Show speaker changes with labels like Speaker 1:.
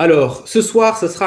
Speaker 1: Alors, ce soir, ce sera un